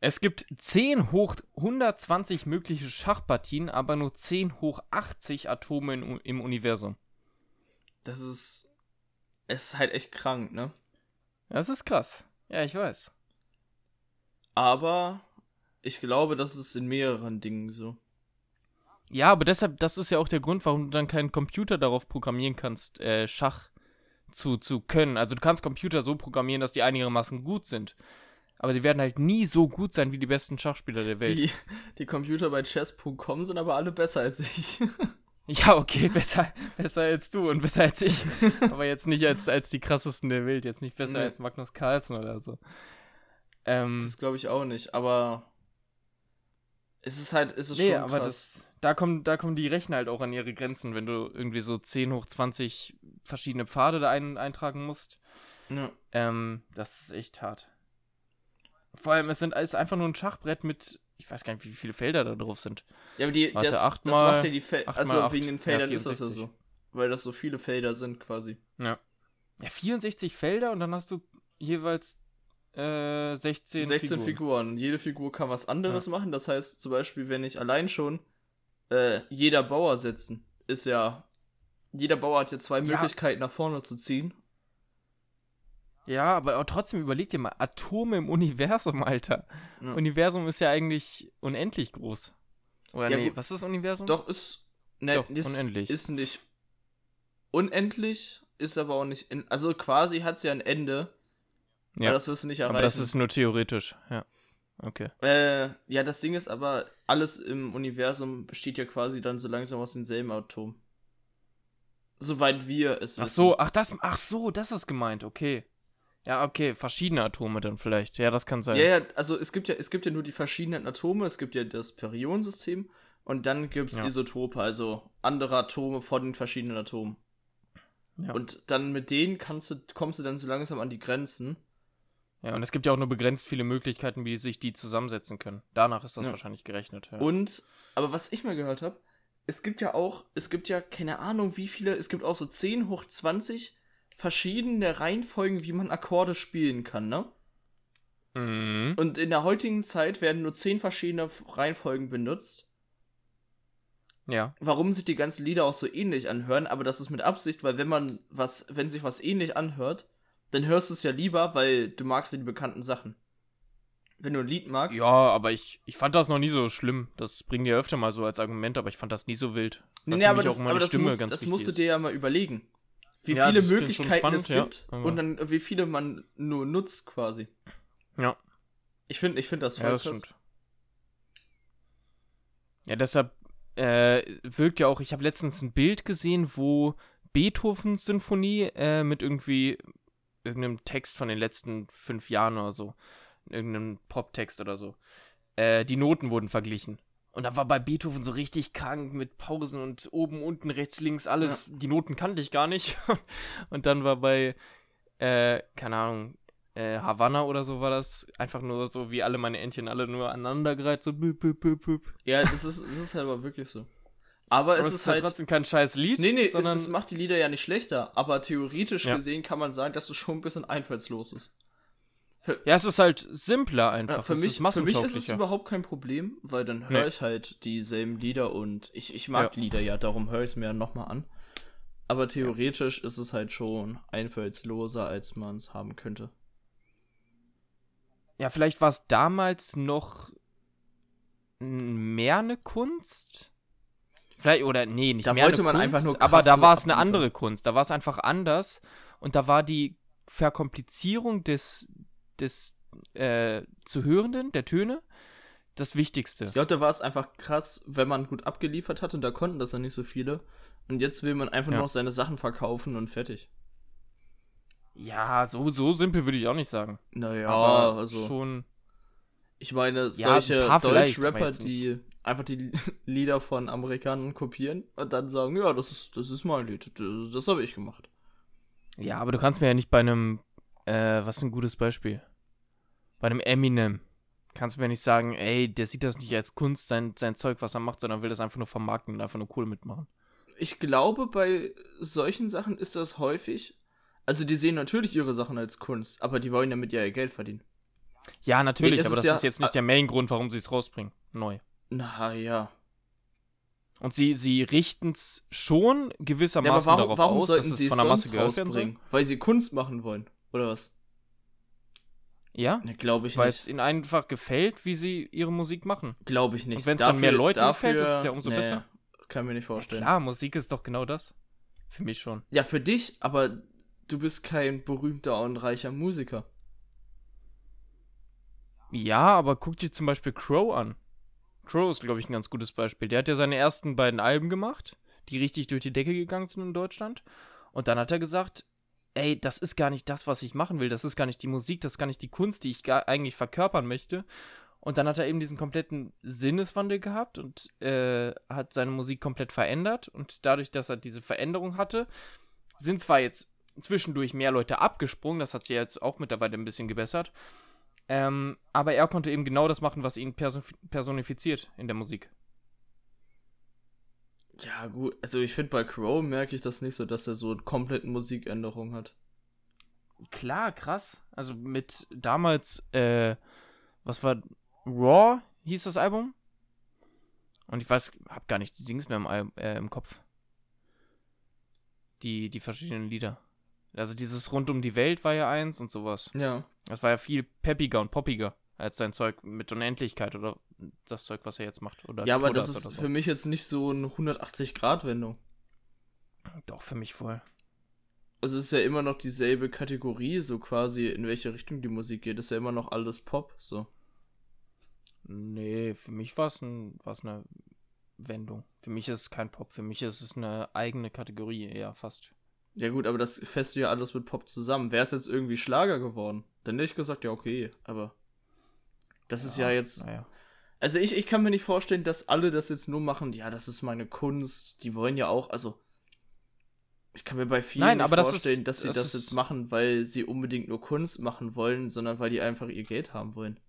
Es gibt 10 hoch 120 mögliche Schachpartien, aber nur 10 hoch 80 Atome in, im Universum. Das ist. Es ist halt echt krank, ne? Das ist krass. Ja, ich weiß. Aber ich glaube, das ist in mehreren Dingen so. Ja, aber deshalb, das ist ja auch der Grund, warum du dann keinen Computer darauf programmieren kannst, äh, Schach zu, zu können. Also du kannst Computer so programmieren, dass die einigermaßen gut sind. Aber sie werden halt nie so gut sein wie die besten Schachspieler der Welt. Die, die Computer bei chess.com sind aber alle besser als ich. Ja, okay, besser, besser als du und besser als ich. aber jetzt nicht als, als die krassesten der Welt. Jetzt nicht besser nee. als Magnus Carlsen oder so. Ähm, das glaube ich auch nicht, aber es ist halt, es ist nee, schon aber krass. Das, da kommen, da kommen die Rechner halt auch an ihre Grenzen, wenn du irgendwie so 10 hoch 20 verschiedene Pfade da ein, eintragen musst. Ja. Ähm, das ist echt hart. Vor allem, es sind, es ist einfach nur ein Schachbrett mit ich weiß gar nicht, wie viele Felder da drauf sind. Ja, aber die, Warte, das, das mal, macht ja die Felder, also acht, wegen den Feldern ja, ist das ja so. Weil das so viele Felder sind quasi. Ja. Ja, 64 Felder und dann hast du jeweils äh, 16, 16 Figuren. Figuren. Jede Figur kann was anderes ja. machen. Das heißt zum Beispiel, wenn ich allein schon äh, jeder Bauer setzen, ist ja. Jeder Bauer hat ja zwei ja. Möglichkeiten nach vorne zu ziehen. Ja, aber trotzdem überleg dir mal, Atome im Universum, Alter. Ja. Universum ist ja eigentlich unendlich groß. Oder ja, nee, gut. was ist Universum? Doch, ist. Ne, Doch, ist, unendlich. Ist nicht unendlich, ist aber auch nicht. In, also quasi hat es ja ein Ende. Ja. Aber das wirst du nicht erreichen. Aber das ist nur theoretisch, ja. Okay. Äh, ja, das Ding ist aber, alles im Universum besteht ja quasi dann so langsam aus denselben Atom. Soweit wir es wissen. Ach so, ach das, ach so, das ist gemeint, okay. Ja, okay, verschiedene Atome dann vielleicht. Ja, das kann sein. Ja, ja, also es gibt ja, es gibt ja nur die verschiedenen Atome, es gibt ja das Periodensystem und dann gibt es ja. Isotope, also andere Atome von den verschiedenen Atomen. Ja. Und dann mit denen kannst du, kommst du dann so langsam an die Grenzen. Ja, und es gibt ja auch nur begrenzt viele Möglichkeiten, wie sich die zusammensetzen können. Danach ist das ja. wahrscheinlich gerechnet. Und, aber was ich mal gehört habe, es gibt ja auch, es gibt ja keine Ahnung wie viele, es gibt auch so 10 hoch 20 verschiedene Reihenfolgen, wie man Akkorde spielen kann, ne? Mhm. Und in der heutigen Zeit werden nur zehn verschiedene Reihenfolgen benutzt. Ja. Warum sich die ganzen Lieder auch so ähnlich anhören, aber das ist mit Absicht, weil wenn man was, wenn sich was ähnlich anhört, dann hörst du es ja lieber, weil du magst ja die bekannten Sachen. Wenn du ein Lied magst. Ja, aber ich, ich fand das noch nie so schlimm. Das bringen die ja öfter mal so als Argument, aber ich fand das nie so wild. Nee, aber das, aber das, musst, das musst du dir ja mal überlegen wie ja, viele Möglichkeiten spannend, es gibt ja, und dann wie viele man nur nutzt quasi. Ja. Ich finde ich find das voll ja, das krass. Stimmt. Ja, deshalb äh, wirkt ja auch, ich habe letztens ein Bild gesehen, wo Beethovens Sinfonie äh, mit irgendwie irgendeinem Text von den letzten fünf Jahren oder so, irgendeinem Pop-Text oder so, äh, die Noten wurden verglichen. Und da war bei Beethoven so richtig krank mit Pausen und oben, unten, rechts, links, alles. Ja. Die Noten kannte ich gar nicht. und dann war bei, äh, keine Ahnung, äh, Havanna oder so war das einfach nur so wie alle meine Entchen alle nur aneinandergereiht, so büp, büp, büp, büp. Ja, das ist, das ist halt aber wirklich so. Aber es, es ist halt trotzdem kein scheiß Lied. Nee, nee, sondern es, es macht die Lieder ja nicht schlechter. Aber theoretisch ja. gesehen kann man sagen, dass es schon ein bisschen einfallslos ist. Ja, es ist halt simpler einfach. Ja, für, mich, für mich ist es überhaupt kein Problem, weil dann höre nee. ich halt dieselben Lieder und ich, ich mag ja. Lieder ja, darum höre ich es mir nochmal an. Aber theoretisch ja. ist es halt schon einfallsloser, als man es haben könnte. Ja, vielleicht war es damals noch mehr eine Kunst. Vielleicht, oder nee, nicht da mehr wollte eine man Kunst, einfach nur aber da war es eine andere Kunst. Da war es einfach anders und da war die Verkomplizierung des, des äh, Zuhörenden, der Töne, das Wichtigste. Ich glaube, da war es einfach krass, wenn man gut abgeliefert hat und da konnten das ja nicht so viele. Und jetzt will man einfach ja. nur noch seine Sachen verkaufen und fertig. Ja, so, so simpel würde ich auch nicht sagen. Naja, aber also schon. Ich meine, solche ja, Deutsch-Rapper, die einfach die Lieder von Amerikanern kopieren und dann sagen, ja, das ist, das ist mein Lied, das, das habe ich gemacht. Ja, aber du kannst mir ja nicht bei einem, äh, was ist ein gutes Beispiel? Bei einem Eminem kannst du mir nicht sagen, ey, der sieht das nicht als Kunst, sein, sein Zeug, was er macht, sondern will das einfach nur vermarkten und einfach nur cool mitmachen. Ich glaube, bei solchen Sachen ist das häufig. Also, die sehen natürlich ihre Sachen als Kunst, aber die wollen damit ja ihr Geld verdienen. Ja, natürlich, aber das ja- ist jetzt nicht der Main-Grund, warum sie es rausbringen. Neu. Na ja. Und sie, sie richten es schon gewissermaßen Ja, aber warum, darauf warum aus, sollten dass sie es von der Masse rausbringen? Weil sie Kunst machen wollen, oder was? Ja, Ne, glaube ich weil nicht. es ihnen einfach gefällt, wie sie ihre Musik machen. Glaube ich nicht. Und wenn's dann mehr Leuten gefällt, ist es ja umso besser. Das kann ich mir nicht vorstellen. Klar, Musik ist doch genau das. Für mich schon. Ja, für dich, aber du bist kein berühmter und reicher Musiker. Ja, aber guck dir zum Beispiel Crow an. Crow ist, glaube ich, ein ganz gutes Beispiel. Der hat ja seine ersten beiden Alben gemacht, die richtig durch die Decke gegangen sind in Deutschland. Und dann hat er gesagt, ey, das ist gar nicht das, was ich machen will. Das ist gar nicht die Musik, das ist gar nicht die Kunst, die ich eigentlich verkörpern möchte. Und dann hat er eben diesen kompletten Sinneswandel gehabt und äh, hat seine Musik komplett verändert. Und dadurch, dass er diese Veränderung hatte, sind zwar jetzt zwischendurch mehr Leute abgesprungen, das hat sich jetzt auch mittlerweile ein bisschen gebessert. Ähm, aber er konnte eben genau das machen, was ihn perso personifiziert in der Musik. Ja, gut. Also ich finde, bei Crow merke ich das nicht so, dass er so eine komplette Musikänderung hat. Klar, krass. Also mit damals, äh, was war Raw hieß das Album? Und ich weiß, hab gar nicht die Dings mehr im, äh, im Kopf. Die, die verschiedenen Lieder. Also dieses Rund um die Welt war ja eins und sowas. Ja. Das war ja viel peppiger und poppiger als sein Zeug mit Unendlichkeit oder das Zeug, was er jetzt macht. Oder Ja, aber das ist so. für mich jetzt nicht so eine 180-Grad-Wendung. Doch, für mich voll. Also es ist ja immer noch dieselbe Kategorie, so quasi in welche Richtung die Musik geht. ist ja immer noch alles Pop, so. Nee, für mich war es ein, war's eine Wendung. Für mich ist es kein Pop. Für mich ist es eine eigene Kategorie, eher fast. Ja gut, aber das fässt du ja alles mit Pop zusammen. Wäre es jetzt irgendwie Schlager geworden, dann hätte ich gesagt, ja okay, aber das ist ja jetzt... Naja. Also ich, ich kann mir nicht vorstellen, dass alle das jetzt nur machen, ja, das ist meine Kunst, die wollen ja auch, also ich kann mir bei vielen Nein, nicht aber das ist- vorstellen, dass sie das das, jetzt machen, weil sie unbedingt nur Kunst machen wollen, sondern weil die einfach ihr Geld haben wollen.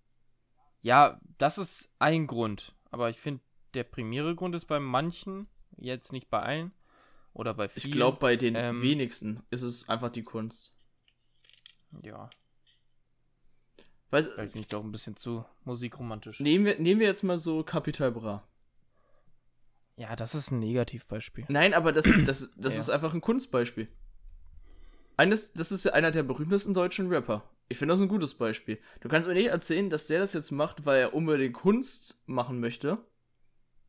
Ja, das ist ein Grund. Aber ich finde, der primäre Grund ist bei manchen, jetzt nicht bei allen oder bei vielen. Ich glaube, bei den ähm, wenigsten ist es einfach die Kunst. Ja, Weil, vielleicht bin ich doch ein bisschen zu musikromantisch. nehmen, wir, nehmen wir jetzt mal so Capital Bra. Ja, das ist ein Negativbeispiel. Nein, aber das, das, das Ja. ist einfach ein Kunstbeispiel. Eines, das ist ja einer der berühmtesten deutschen Rapper. Ich finde das ein gutes Beispiel. Du kannst mir nicht erzählen, dass der das jetzt macht, weil er unbedingt Kunst machen möchte.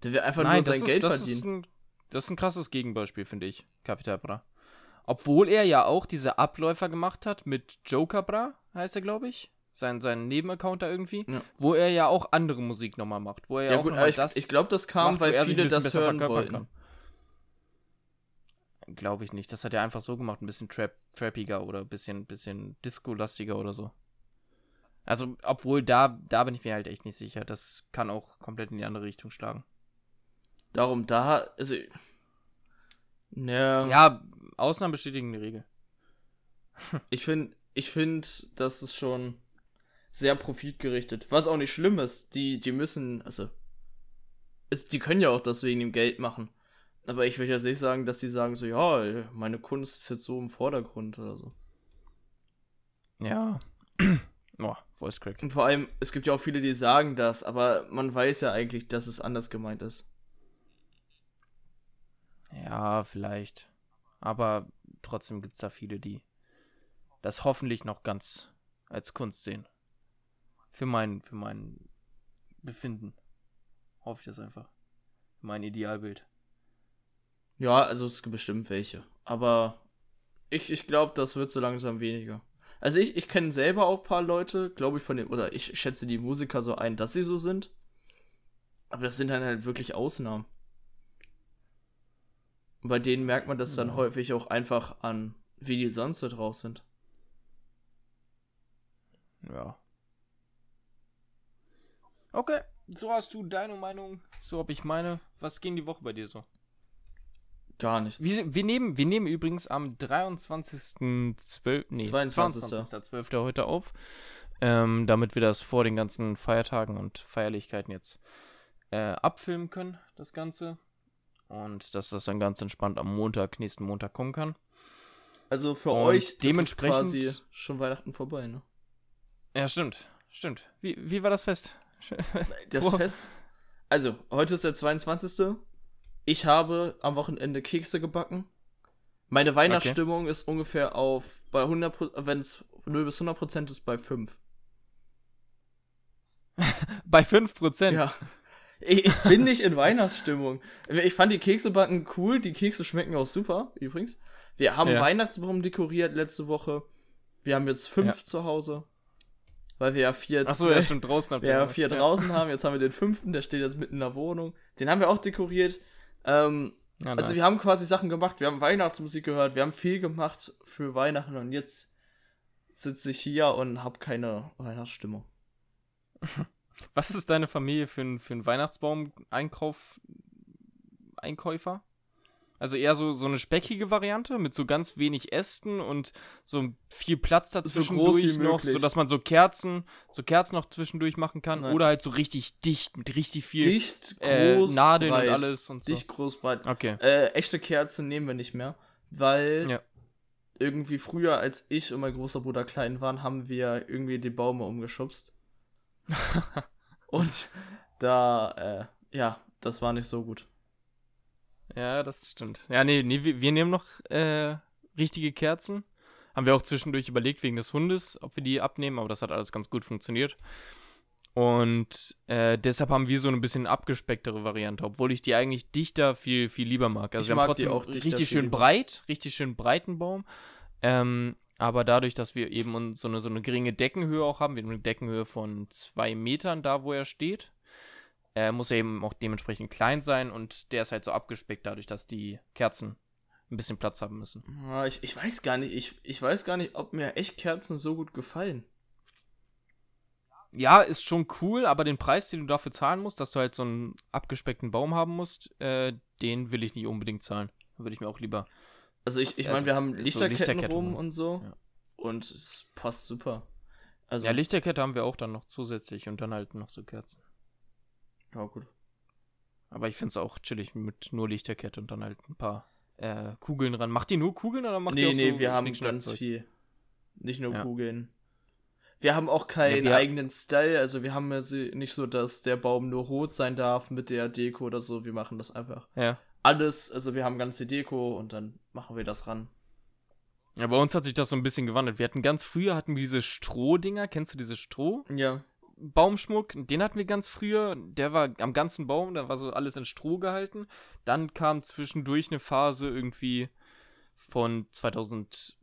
Der will einfach nur sein das Geld das verdienen. Ist ein, das ist ein krasses Gegenbeispiel, finde ich, Capital Bra. Obwohl er ja auch diese Abläufer gemacht hat mit Joker Bra, heißt er, glaube ich. Sein, sein Nebenaccount da irgendwie. Ja. Wo er ja auch andere Musik nochmal macht. Wo er ja, Ja, auch gut, ich, das ich glaube, das kam, macht, weil er viele das hören wollten. Glaube ich nicht. Das hat er einfach so gemacht, ein bisschen trap trappiger oder ein bisschen, bisschen disco-lastiger oder so. Also, obwohl da, da bin ich mir halt echt nicht sicher. Das kann auch komplett in die andere Richtung schlagen. Darum da, also. Ja, Ja, Ausnahmen bestätigen die Regel. ich finde, ich finde, das ist schon sehr profitgerichtet. Was auch nicht schlimm ist. Die, die müssen, also. Die können ja auch deswegen im Geld machen. Aber ich will ja nicht sagen, dass die sagen so, ja, meine Kunst ist jetzt so im Vordergrund oder so. Ja. Boah, Voice Crack. Und vor allem, es gibt ja auch viele, die sagen das, aber man weiß ja eigentlich, dass es anders gemeint ist. Ja, vielleicht. Aber trotzdem gibt es da viele, die das hoffentlich noch ganz als Kunst sehen. Für mein, für mein Befinden. Hoffe ich das einfach. Mein Idealbild. Ja, also es gibt bestimmt welche. Aber ich, ich glaube, das wird so langsam weniger. Also ich, ich kenne selber auch ein paar Leute, glaube ich, von dem, oder ich schätze die Musiker so ein, dass sie so sind. Aber das sind dann halt wirklich Ausnahmen. Und bei denen merkt man das dann Ja. häufig auch einfach an, wie die sonst so drauf sind. Ja. Okay, so hast du deine Meinung, so habe ich meine. Was ging die Woche bei dir so? Gar nichts. Wir, wir, nehmen, wir nehmen übrigens am 23.12. Nee, 22.. 22.12. heute auf. Ähm, damit wir das vor den ganzen Feiertagen und Feierlichkeiten jetzt äh, abfilmen können, das Ganze. Und dass das dann ganz entspannt am Montag, nächsten Montag kommen kann. Also für Und euch dementsprechend- ist quasi schon Weihnachten vorbei, ne? Ja, stimmt. stimmt. Wie, wie war das Fest? Das Boah. Fest. Also, heute ist der 22. Ich habe am Wochenende Kekse gebacken. Meine Weihnachtsstimmung ist ungefähr auf bei 100% wenn es 0 bis 100 Prozent ist bei 5. Bei 5%. Ja. Ich, ich bin nicht in Weihnachtsstimmung. Ich fand die Kekse backen cool. Die Kekse schmecken auch super, übrigens. Wir haben Ja. Weihnachtsbaum dekoriert letzte Woche. Wir haben jetzt fünf Ja. zu Hause. Weil wir ja vier, Achso, ja, stimmt, draußen habt wir ja vier draußen haben. Jetzt haben wir den fünften, der steht jetzt mitten in der Wohnung. Den haben wir auch dekoriert. Ähm, Ja, also nice. wir haben quasi Sachen gemacht. Wir haben Weihnachtsmusik gehört. Wir haben viel gemacht für Weihnachten. Und jetzt sitze ich hier und habe keine Weihnachtsstimmung. Was ist deine Familie für ein, für ein Weihnachtsbaum-Einkauf, Einkäufer? Also eher so, so eine speckige Variante mit so ganz wenig Ästen und so viel Platz dazwischen groß wie noch, möglich. sodass man so Kerzen, so Kerzen noch zwischendurch machen kann. Nein. Oder halt so richtig dicht, mit richtig viel Dicht, äh, groß, Nadeln breit. und alles und so. Dicht, groß, breit. Okay. Äh, echte Kerzen nehmen wir nicht mehr, weil Ja. irgendwie früher, als ich und mein großer Bruder klein waren, haben wir irgendwie die Bäume umgeschubst. und da, äh, ja, das war nicht so gut. Ja, das stimmt. Ja, nee, nee wir, wir nehmen noch äh, richtige Kerzen. Haben wir auch zwischendurch überlegt wegen des Hundes, ob wir die abnehmen, aber das hat alles ganz gut funktioniert. Und äh, deshalb haben wir so ein bisschen abgespecktere Variante, obwohl ich die eigentlich dichter viel, viel lieber mag. Also Ich wir mag haben trotzdem auch richtig schön lieber. breit, richtig schön breiten Baum. Ähm, aber dadurch, dass wir eben so eine, so eine geringe Deckenhöhe auch haben, wir haben eine Deckenhöhe von zwei Metern da, wo er steht, äh, muss er eben auch dementsprechend klein sein und der ist halt so abgespeckt dadurch, dass die Kerzen ein bisschen Platz haben müssen. Ja, ich, ich weiß gar nicht, ich, ich weiß gar nicht, ob mir echt Kerzen so gut gefallen. Ja, ist schon cool, aber den Preis, den du dafür zahlen musst, dass du halt so einen abgespeckten Baum haben musst, äh, den will ich nicht unbedingt zahlen. Da würde ich mir auch lieber. Also ich, ich Also, meine, wir haben so Lichterketten, Lichterkette rum rum. und so. Ja. Und es passt super. Also, Ja, Lichterkette haben wir auch dann noch zusätzlich und dann halt noch so Kerzen. Ja gut. Aber ich finde es auch chillig mit nur Lichterkette und dann halt ein paar äh, Kugeln dran. Macht die nur Kugeln oder macht die Nee, auch nee, so wir haben ganz viel. Nicht nur Ja. Kugeln. Wir haben auch keinen Ja, eigenen Style, also wir haben ja sie- nicht so, dass der Baum nur rot sein darf mit der Deko oder so. Wir machen das einfach. Ja. Alles, also wir haben ganze Deko und dann machen wir das ran. Ja, bei uns hat sich das so ein bisschen gewandelt. Wir hatten ganz früher hatten wir diese Strohdinger. Kennst du diese Stroh? Ja. Baumschmuck, den hatten wir ganz früher. Der war am ganzen Baum, da war so alles in Stroh gehalten. Dann kam zwischendurch eine Phase irgendwie von 2006,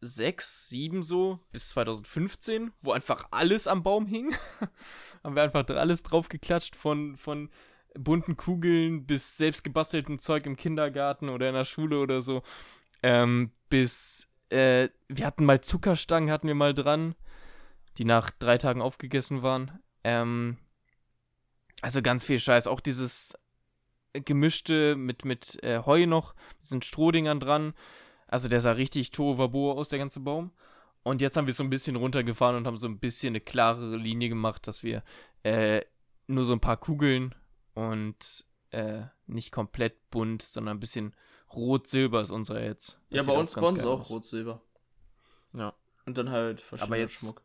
2007 so bis 2015, wo einfach alles am Baum hing. Haben wir einfach alles drauf geklatscht von, von bunten Kugeln bis selbst gebasteltem Zeug im Kindergarten oder in der Schule oder so. Ähm, bis, äh, wir hatten mal Zuckerstangen, hatten wir mal dran die nach drei Tagen aufgegessen waren. Ähm, also ganz viel Scheiß. Auch dieses gemischte mit, mit äh, Heu noch, mit diesen Strohdingern dran. Also der sah richtig Tohuwabohu aus, der ganze Baum. Und jetzt haben wir es so ein bisschen runtergefahren und haben so ein bisschen eine klarere Linie gemacht, dass wir äh, nur so ein paar Kugeln und äh, nicht komplett bunt, sondern ein bisschen rot-silber ist unser jetzt. Das ja, bei uns, bei uns geil auch rot-silber. Ja. Und dann halt verschiedener Aber jetzt- Schmuck.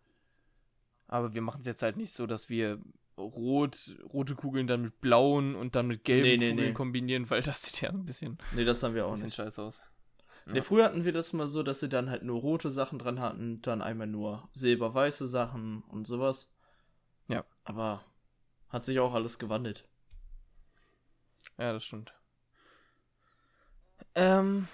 Aber wir machen es jetzt halt nicht so, dass wir rot, rote Kugeln dann mit blauen und dann mit gelben Nee, nee, Kugeln nee. kombinieren, weil das sieht ja ein bisschen, Nee, das haben wir auch nicht. scheiße aus. Nee, früher hatten wir das mal so, dass sie dann halt nur rote Sachen dran hatten, dann einmal nur silber-weiße Sachen und sowas. Ja. Aber hat sich auch alles gewandelt. Ja, das stimmt. Ähm,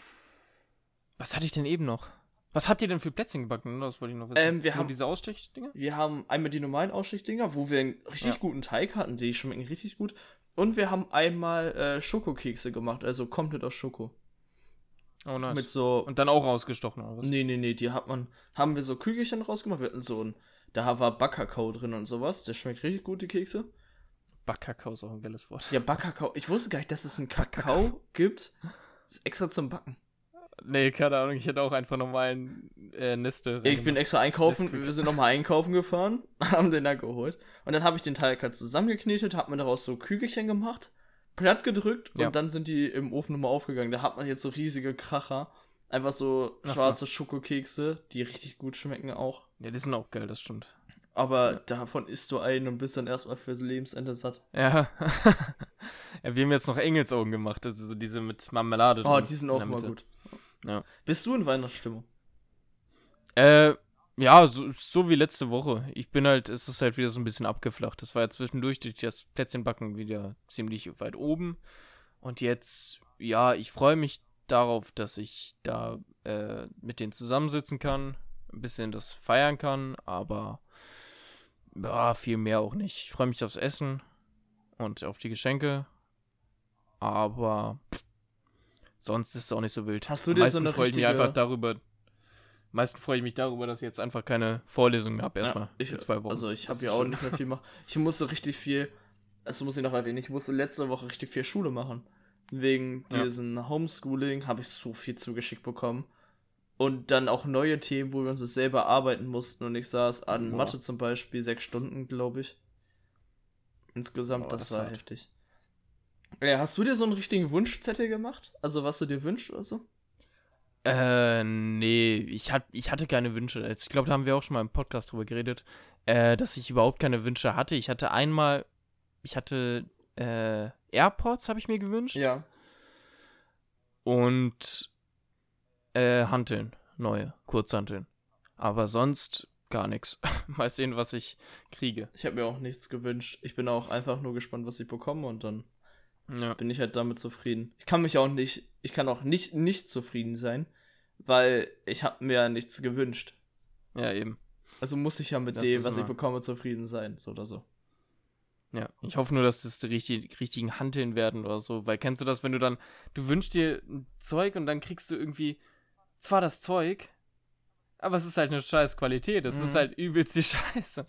was hatte ich denn eben noch? Was habt ihr denn für Plätzchen gebacken? Das wollte ich noch wissen. Ähm, wir Nur haben- diese Ausstichdinger? Wir haben einmal die normalen Ausstichdinger, wo wir einen richtig Ja. guten Teig hatten, die schmecken richtig gut. Und wir haben einmal äh, Schokokekse gemacht, also komplett aus Schoko. Oh, nice. Mit so. und dann auch ausgestochen, oder was? Nee, nee, nee, die hat man. Haben wir so Kügelchen rausgemacht. Wir hatten so ein. Da war Backkakao drin und sowas. Der schmeckt richtig gut, die Kekse. Backkakao ist auch ein geiles Wort. Ja, Backkakao. Ich wusste gar nicht, dass es einen Kakao gibt. Das ist extra zum Backen. Nee, keine Ahnung, ich hätte auch einfach normalen äh, Niste. Ich bin extra einkaufen, Nesquik. wir sind nochmal einkaufen gefahren, haben den da geholt. Und dann habe ich den Teig halt zusammengeknetet, hab mir daraus so Kügelchen gemacht, platt gedrückt Ja. und dann sind die im Ofen nochmal aufgegangen. Da hat man jetzt so riesige Kracher. Einfach so Ach so. schwarze Schokokekse, die richtig gut schmecken auch. Ja, die sind auch geil, das stimmt. Aber davon isst du einen und bist dann erstmal fürs Lebensende satt. Ja. ja. Wir haben jetzt noch Engelsaugen gemacht, also so diese mit Marmelade. Oh, die sind in auch Mitte. gut. Ja. Bist du in Weihnachtsstimmung? Äh, ja, so, so wie letzte Woche. Ich bin halt, es ist halt wieder so ein bisschen abgeflacht. Das war ja zwischendurch durch das Plätzchenbacken wieder ziemlich weit oben. Und jetzt, ja, ich freue mich darauf, dass ich da äh, mit denen zusammensitzen kann, ein bisschen das feiern kann, aber ja, viel mehr auch nicht. Ich freue mich aufs Essen und auf die Geschenke, aber pff, sonst ist es auch nicht so wild. Hast du dir so eine freue ich mich richtige- einfach darüber. meisten freue ich mich darüber, dass ich jetzt einfach keine Vorlesungen mehr habe, erstmal. Ja, ich, zwei Wochen. Also ich habe ja auch nicht mehr viel machen. Ich musste richtig viel, das muss ich noch erwähnen, ich musste letzte Woche richtig viel Schule machen. Wegen Ja. diesem Homeschooling habe ich so viel zugeschickt bekommen. Und dann auch neue Themen, wo wir uns das selber arbeiten mussten. Und ich saß an Boah. Mathe zum Beispiel sechs Stunden, glaube ich. Insgesamt, Boah, das, das war hart. heftig. Ja, hast du dir so einen richtigen Wunschzettel gemacht? Also was du dir wünschst oder so? Äh, nee, ich, hat, ich hatte keine Wünsche. Jetzt, Ich glaube, da haben wir auch schon mal im Podcast drüber geredet, äh, dass ich überhaupt keine Wünsche hatte. Ich hatte einmal, ich hatte äh, AirPods, habe ich mir gewünscht. Ja. Und äh, Hanteln, neue, Kurzhanteln. Aber sonst gar nichts. Mal sehen, was ich kriege. Ich habe mir auch nichts gewünscht. Ich bin auch einfach nur gespannt, was ich bekomme und dann Ja. bin ich halt damit zufrieden. Ich kann mich auch nicht, ich kann auch nicht nicht zufrieden sein, weil ich habe mir ja nichts gewünscht. ja, eben. Also muss ich ja mit Das dem, ist was ich bekomme, zufrieden sein, so oder so. Ja, ich hoffe nur, dass das die richtig, richtigen Hanteln werden oder so, weil kennst du das, wenn du dann, du wünschst dir ein Zeug und dann kriegst du irgendwie zwar das Zeug, aber es ist halt eine scheiß Qualität, es ist Mhm. halt übelst die Scheiße.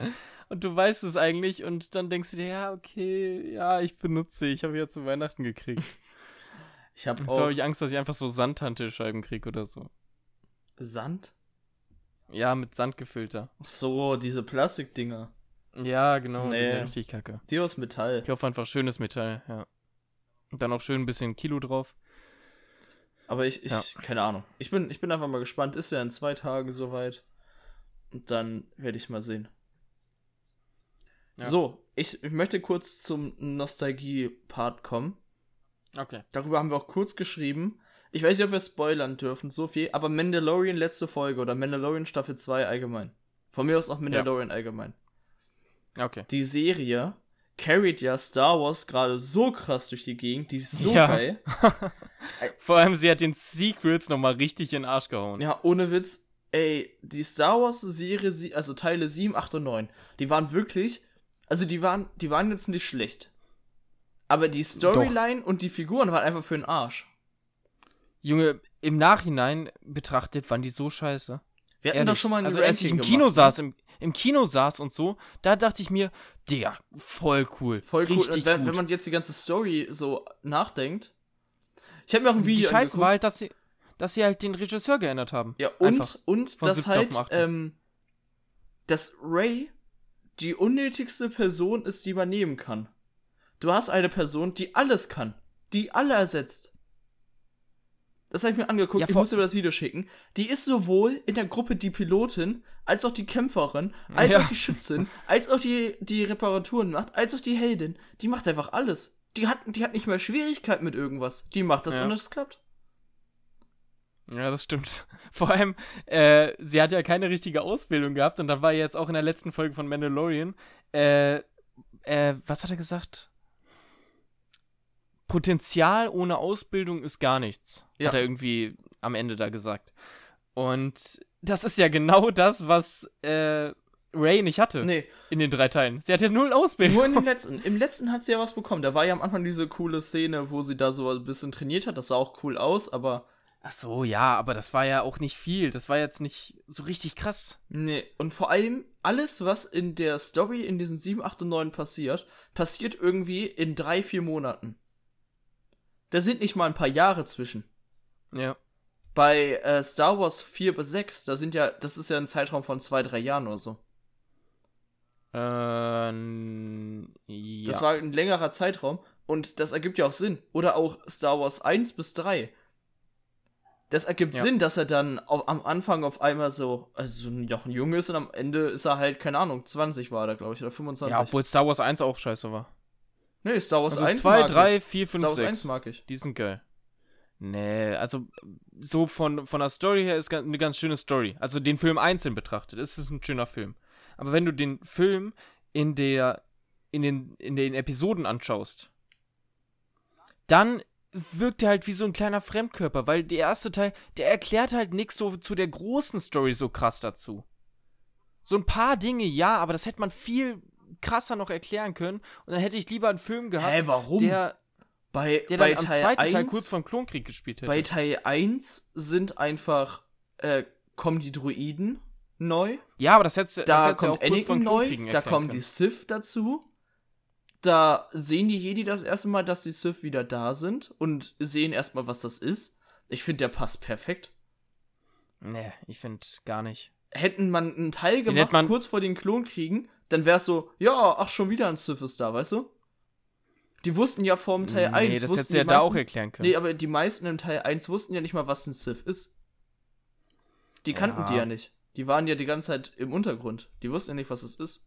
Und du weißt es eigentlich und dann denkst du dir, ja, okay, ja, ich benutze, ich habe ja zu Weihnachten gekriegt. Ich habe auch habe ich Angst, dass ich einfach so Sandhantelscheiben kriege oder so. Sand. Ja, mit Sand gefüllter. Ach so, diese Plastikdinger. Ja, genau, die sind Nee. ja richtig kacke. Die aus Metall. Ich hoffe einfach schönes Metall, ja. Und dann auch schön ein bisschen Kilo drauf. Aber ich, ich, Ja. keine Ahnung. Ich bin, ich bin einfach mal gespannt. Ist ja in zwei Tagen soweit. Und dann werde ich mal sehen. Ja. So, ich, ich möchte kurz zum Nostalgie-Part kommen. Okay. Darüber haben wir auch kurz geschrieben. Ich weiß nicht, ob wir spoilern dürfen, so viel, aber Mandalorian letzte Folge oder Mandalorian Staffel 2 allgemein. Von mir aus auch Mandalorian allgemein. Okay. Die Serie carried ja Star Wars gerade so krass durch die Gegend, die ist so Ja. geil. Vor allem, sie hat den Secrets nochmal richtig in den Arsch gehauen. Ja, ohne Witz. Ey, die Star Wars Serie, also Teile 7, 8 und 9, die waren wirklich, also die waren, die waren jetzt nicht schlecht. Aber die Storyline und die Figuren waren einfach für den Arsch. Junge, im Nachhinein betrachtet waren die so scheiße. Wir hatten Ehrlich. doch schon mal ein Also als ich im Kino gemacht, ne? saß, im, im Kino saß und so, da dachte ich mir, der, voll cool. Voll cool. Richtig Und wenn, gut. wenn man jetzt die ganze Story so nachdenkt. Ich habe mir auch ein die Video Scheiße war angeguckt. halt, dass sie, dass sie halt den Regisseur geändert haben. Ja, und, Einfach und dass halt, ähm, dass Ray die unnötigste Person ist, die man nehmen kann. Du hast eine Person, die alles kann. Die alle ersetzt. Das habe ich mir angeguckt, Ja, ich muss dir das Video schicken. Die ist sowohl in der Gruppe die Pilotin, als auch die Kämpferin, als Ja. auch die Schützin, als auch die, die Reparaturen macht, als auch die Heldin. Die macht einfach alles. Die hat, die hat nicht mehr Schwierigkeit mit irgendwas. Die macht das Ja. und es klappt. Ja, das stimmt. Vor allem, äh, sie hat ja keine richtige Ausbildung gehabt und dann war jetzt auch in der letzten Folge von Mandalorian, äh, äh, was hat er gesagt? Potenzial ohne Ausbildung ist gar nichts. Ja. Hat er irgendwie am Ende da gesagt. Und das ist ja genau das, was äh, Ray nicht hatte Nee, in den drei Teilen. Sie hatte null Ausbildung. Nur in dem letzten. Im letzten hat sie ja was bekommen. Da war ja am Anfang diese coole Szene, wo sie da so ein bisschen trainiert hat. Das sah auch cool aus, aber. Ach so, ja, aber das war ja auch nicht viel. Das war jetzt nicht so richtig krass. Nee. Und vor allem, alles, was in der Story in diesen 7, 8 und 9 passiert, passiert irgendwie in drei, vier Monaten. Da sind nicht mal ein paar Jahre zwischen. Ja. Bei äh, Star Wars 4 bis 6, da sind ja, das ist ja ein Zeitraum von zwei, drei Jahren oder so. Ähm, ja. Das war ein längerer Zeitraum und das ergibt ja auch Sinn. Oder auch Star Wars 1 bis 3. Das ergibt Ja. Sinn, dass er dann au- am Anfang auf einmal so, also noch ein Junge ist und am Ende ist er halt, keine Ahnung, 20 war er, glaube ich, oder 25. Ja, obwohl Star Wars 1 auch scheiße war. nee, Star Wars Also 1 2, mag 3, ich. 4, 5, Star Wars 1 6. mag ich. Die sind geil. Nee, also so von, von der Story her ist eine ganz schöne Story. Also den Film einzeln betrachtet, ist es ein schöner Film. Aber wenn du den Film in der in den, in den Episoden anschaust, dann wirkt er halt wie so ein kleiner Fremdkörper, weil der erste Teil, der erklärt halt nichts so zu der großen Story so krass dazu. So ein paar Dinge, ja, aber das hätte man viel krasser noch erklären können. Und dann hätte ich lieber einen Film gehabt, Hä, warum? der, bei der bei dann am Teil zweiten 1, Teil kurz vorm Klonkrieg gespielt hätte. bei Teil 1 sind einfach, äh, kommen die Druiden neu. Ja, aber das hättest du- das Da hättest kommt kurz Anakin neu, da kommen die können. Sith dazu. Da sehen die Jedi das erste Mal, dass die Sith wieder da sind und sehen erstmal, was das ist. Ich finde, der passt perfekt. Nee, ich finde gar nicht. Hätten man einen Teil gemacht, man- kurz vor den Klonkriegen, dann wäre es so, ja, ach, schon wieder ein Sith ist da, weißt du? Die wussten ja vor dem Teil nee, 1. das wussten hättest du ja da auch meisten- erklären können. Nee, aber die meisten im Teil 1 wussten ja nicht mal, was ein Sith ist. Die kannten Ja. die ja nicht. Die waren ja die ganze Zeit im Untergrund. Die wussten ja nicht, was es ist.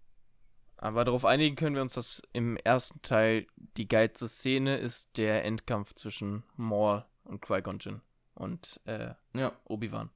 Aber darauf einigen können wir uns, dass im ersten Teil die geilste Szene ist der Endkampf zwischen Maul und Qui-Gon Jinn und äh, Ja, Obi-Wan.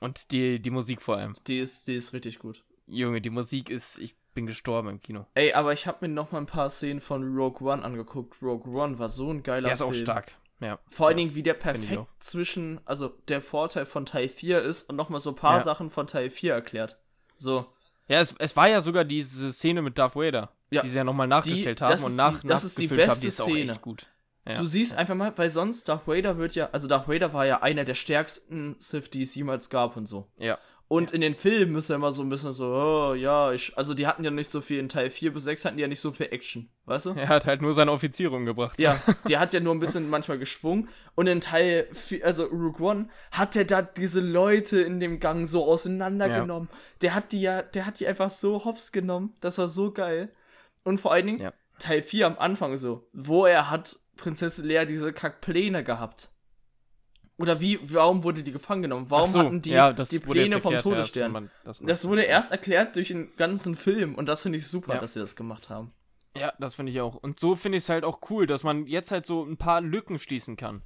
Und die, die Musik vor allem. die ist, die ist richtig gut. Junge, die Musik ist, ich bin gestorben im Kino. Ey, aber ich habe mir noch mal ein paar Szenen von Rogue One angeguckt. Rogue One war so ein geiler Der ist Film. auch stark. Ja. Vor allen Ja, Dingen, wie der perfekt zwischen, also der Vorteil von Teil 4 ist und noch mal so ein paar Ja. Sachen von Teil 4 erklärt. So, Ja, es, es war ja sogar diese Szene mit Darth Vader, Ja. die sie ja nochmal nachgestellt Die- haben und ist nach, die- das ist die nachgefüllt haben. beste Die ist auch Szene. echt gut. Ja. Du siehst einfach mal, weil sonst Darth Vader wird ja, also Darth Vader war ja einer der stärksten Sith, die es jemals gab und so. ja. Und in den Filmen ist er immer so ein bisschen so, oh ja, ich, also die hatten ja nicht so viel, in Teil 4 bis 6 hatten die ja nicht so viel Action, weißt du? Er hat halt nur seine Offiziere umgebracht. Ja, der hat ja nur ein bisschen manchmal geschwungen. Und in Teil, vi- also Rook One, hat der da diese Leute in dem Gang so auseinandergenommen. Der hat die ja, der hat die einfach so hops genommen. Das war so geil. Und vor allen Dingen, Ja. Teil 4 am Anfang so, wo er hat Prinzessin Leia diese Kackpläne gehabt. Oder wie, warum wurde die gefangen genommen? Warum so, hatten die ja, die Pläne vom erklärt, ja, Todesstern? das man- das das wurde erst erklärt durch den ganzen Film und das finde ich super, Ja. dass sie das gemacht haben. Ja, das finde ich auch. Und so finde ich es halt auch cool, dass man jetzt halt so ein paar Lücken schließen kann.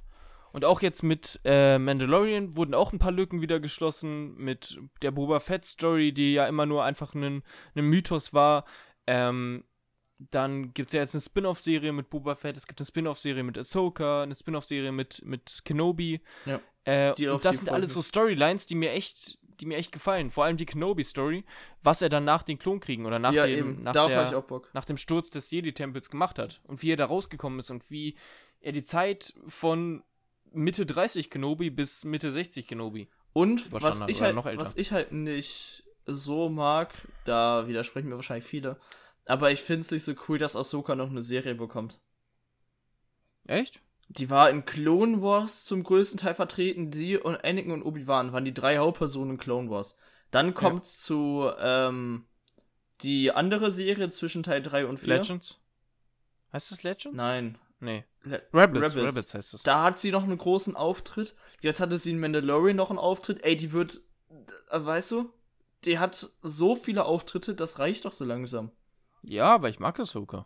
Und auch jetzt mit äh, Mandalorian wurden auch ein paar Lücken wieder geschlossen. Mit der Boba Fett Story, die ja immer nur einfach ein, ein Mythos war. Ähm, dann gibt es ja jetzt eine Spin-off-Serie mit Boba Fett. Es gibt eine Spin-off-Serie mit Ahsoka, eine Spin-off-Serie mit, mit Kenobi. Ja. Äh, und das sind alles so Storylines, die mir echt, die mir echt gefallen. Vor allem die Kenobi-Story, was er dann nach den Klonkriegen oder nach ja, dem, nach der, nach dem Sturz des Jedi-Tempels gemacht hat und wie er da rausgekommen ist und wie er die Zeit von Mitte 30 Kenobi bis Mitte 60 Kenobi. Und was ich, halt, was ich halt nicht so mag, da widersprechen mir wahrscheinlich viele, aber ich finde es nicht so cool, dass Ahsoka noch eine Serie bekommt. Echt? Die war in Clone Wars zum größten Teil vertreten, die und Anakin und Obi-Wan waren die drei Hauptpersonen in Clone Wars. Dann kommt's zu ähm, die andere Serie zwischen Teil 3 und 4. Legends? Heißt das Legends? Nein. Nee. Le Rebels. Rebels. Rebels, heißt es. Da hat sie noch einen großen Auftritt. Jetzt hatte sie in Mandalorian noch einen Auftritt. Ey, die wird, weißt du, die hat so viele Auftritte, das reicht doch so langsam. Ja, aber ich mag Ahsoka.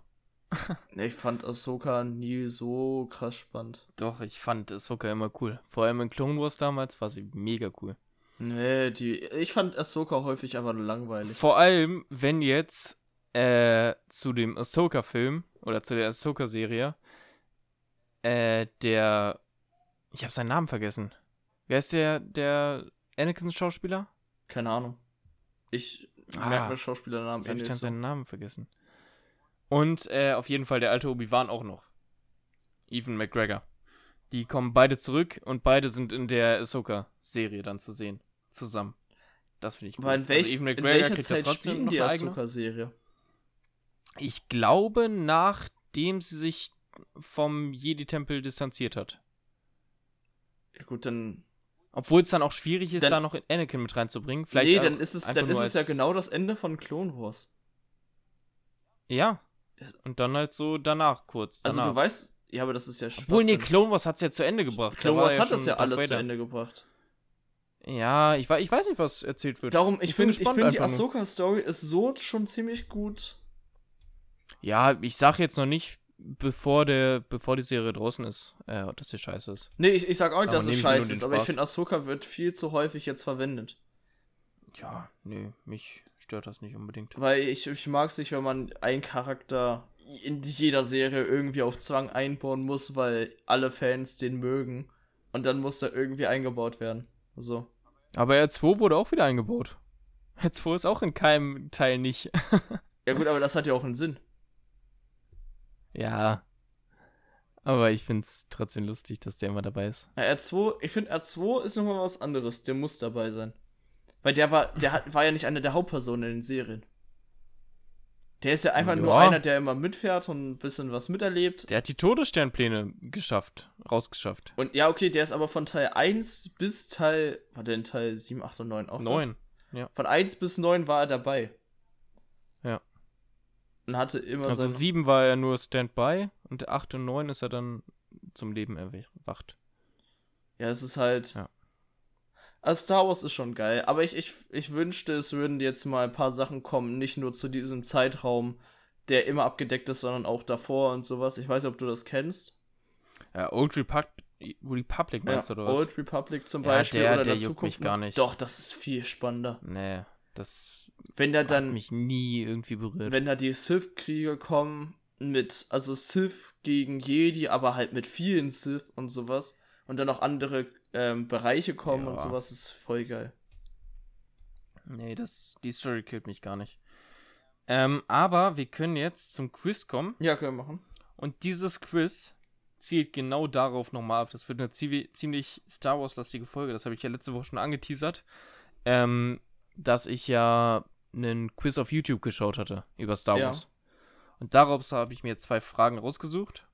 Ich fand Ahsoka nie so krass spannend. Doch, ich fand Ahsoka immer cool. Vor allem in Clone Wars damals war sie mega cool. Nee, die, ich fand Ahsoka häufig einfach langweilig. Vor allem, wenn jetzt äh, zu dem Ahsoka-Film oder zu der Ahsoka-Serie äh, der ich habe seinen Namen vergessen. Wer ist der der Anakin-Schauspieler? Keine Ahnung. Ich Ah, merke mir Schauspielernamen eh habe ich dann so. seinen Namen vergessen. Und äh, auf jeden Fall der alte Obi-Wan auch noch. Ethan McGregor. Die kommen beide zurück und beide sind in der Ahsoka-Serie dann zu sehen. Zusammen. Das finde ich cool. Aber in, welch, also in McGregor welcher kriegt ja Zeit trotzdem spielen die. Ahsoka-Serie? Ich glaube, nachdem sie sich vom Jedi-Tempel distanziert hat. Ja, gut, dann. Obwohl es dann auch schwierig ist, Dann- da noch Anakin mit reinzubringen. Vielleicht nee, dann ist es, dann ist es ja genau das Ende von Clone Wars. Ja. Und dann halt so danach kurz. Also Danach. du weißt, Ja, aber das ist ja Obwohl, nee. Clone Wars hat es ja zu Ende gebracht. Clone war Wars ja hat das schon ja alles zu Vader. Ende gebracht. Ja, ich, ich weiß nicht, was erzählt wird. Darum, ich, Ich finde, finde, die. Ahsoka-Story ist so schon ziemlich gut. Ja, ich sag jetzt noch nicht, bevor der, bevor die Serie draußen ist, äh, dass die scheiße ist. Nee, ich, ich sag auch nicht, dass es scheiße ist, aber ich finde, Ahsoka wird viel zu häufig jetzt verwendet. Ja, nee, mich stört das nicht unbedingt. Weil ich, ich mag es nicht, wenn man einen Charakter in jeder Serie irgendwie auf Zwang einbauen muss, weil alle Fans den mögen. Und dann muss er irgendwie eingebaut werden. So. Aber R2 wurde auch wieder eingebaut. R2 ist auch in keinem Teil nicht. Ja gut, aber das hat ja auch einen Sinn. Ja. Aber ich find's trotzdem lustig, dass der immer dabei ist. Ja, R2, ich finde R2 ist nochmal was anderes. Der muss dabei sein. Weil der war, der hat, war ja nicht einer der Hauptpersonen in den Serien. Der ist ja einfach nur Ja. einer, der immer mitfährt und ein bisschen was miterlebt. Der hat die Todessternpläne geschafft, rausgeschafft. Und ja, okay, der ist aber von Teil 1 bis Teil. War der in Teil 7, 8 und 9 auch? da? Neun. Von 1 bis 9 war er dabei. Ja. Und hatte immer Also sieben war er nur Standby und acht und neun ist er dann zum Leben erwacht. Ja, es ist halt. Ja. Also Star Wars ist schon geil, aber ich, ich, ich wünschte, es würden jetzt mal ein paar Sachen kommen, nicht nur zu diesem Zeitraum, der immer abgedeckt ist, sondern auch davor und sowas. Ich weiß nicht, ob du das kennst. Ja, Old Repub Republic meinst du, oder was? Old Republic zum Ja, Beispiel der- oder der der juckt Zukunft mich gar nicht. Doch, das ist viel spannender. Nee, das Wenn da hat dann, mich nie irgendwie berührt. wenn da die Sith-Kriege kommen mit, also Sith gegen Jedi, aber halt mit vielen Sith und sowas und dann auch andere ähm, Bereiche kommen und Ja. sowas, ist voll geil. Nee, das, die Story killt mich gar nicht. Ähm, aber wir können jetzt zum Quiz kommen. Ja, können wir machen. Und dieses Quiz zielt genau darauf nochmal ab. Das wird eine ziemlich Star Wars-lastige Folge. Das habe ich ja letzte Woche schon angeteasert. Ähm, dass ich ja einen Quiz auf YouTube geschaut hatte über Star Ja. Wars. Und daraus habe ich mir zwei Fragen rausgesucht.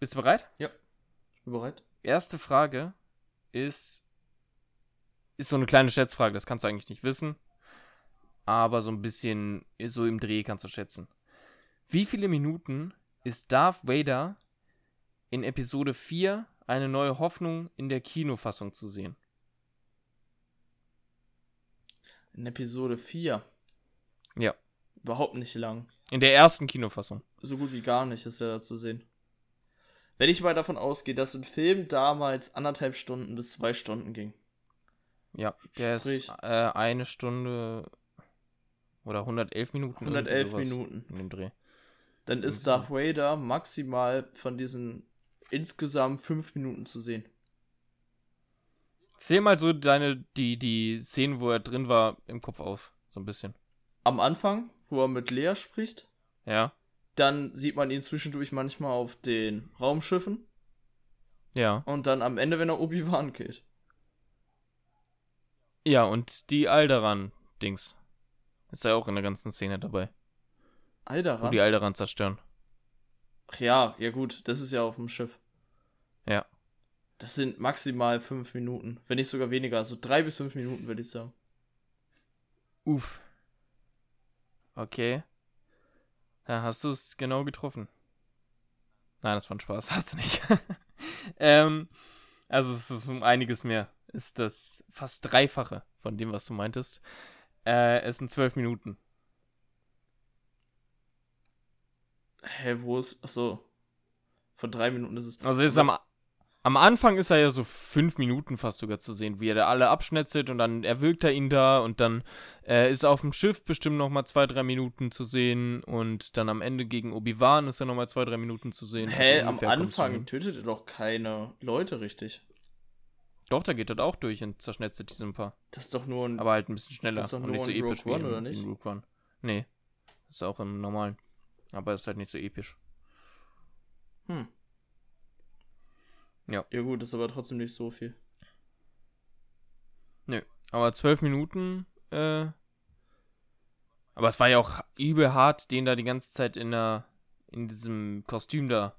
Bist du bereit? Ich bin bereit. Erste Frage ist, ist so eine kleine Schätzfrage, das kannst du eigentlich nicht wissen. Aber so ein bisschen so im Dreh kannst du schätzen. Wie viele Minuten ist Darth Vader in Episode 4 eine neue Hoffnung in der Kinofassung zu sehen? In Episode 4. Ja. Überhaupt nicht lang. In der ersten Kinofassung. So gut wie gar nicht ist er da zu sehen. Wenn ich mal davon ausgehe, dass ein Film damals anderthalb Stunden bis zwei Stunden ging. Ja, der Sprich- ist äh, eine Stunde oder 111 Minuten. irgendwie 111 sowas Minuten. In dem Dreh. Dann ist Darth Vader maximal von diesen insgesamt fünf Minuten zu sehen. Zähl mal so deine, die, die Szenen, wo er drin war, im Kopf auf. So ein bisschen. Am Anfang, wo er mit Lea spricht, Ja. dann sieht man ihn zwischendurch manchmal auf den Raumschiffen Ja. und dann am Ende, wenn er Obi-Wan killt. Ja, und die Alderan-Dings. Ist ja auch in der ganzen Szene dabei. Wo Alderan? die Alderan zerstören. Ach ja, ja gut, das ist ja auf dem Schiff. Das sind maximal fünf Minuten, wenn nicht sogar weniger. Also drei bis fünf Minuten, würde ich sagen. Uff. Okay. Ja, hast du es genau getroffen? Nein, das war ein Spaß. Hast du nicht. ähm, also es ist um einiges mehr. Ist das fast Dreifache von dem, was du meintest. Äh, es sind zwölf Minuten. Hä, wo ist. Achso. Vor drei Minuten ist es. Also ist am, am Anfang ist er ja so fünf Minuten fast sogar zu sehen, wie er da alle abschnetzelt und dann erwürgt er ihn da und dann äh, ist auf dem Schiff bestimmt noch mal zwei, drei Minuten zu sehen und dann am Ende gegen Obi-Wan ist er noch mal zwei, drei Minuten zu sehen. Hä, Also am Anfang tötet er doch keine Leute richtig. Doch, da geht das auch durch und zerschnetzelt die so ein paar. Das ist doch nur ein. Aber halt ein bisschen schneller Das ist doch und nur nicht so Rogue episch One, wie in, oder nicht? in Rogue One. Nee, ist auch im normalen. Aber ist halt nicht so episch. Hm. Ja. Ja, gut, ist aber trotzdem nicht so viel. Aber zwölf Minuten, äh. Aber es war ja auch übel hart, den da die ganze Zeit in der, in diesem Kostüm da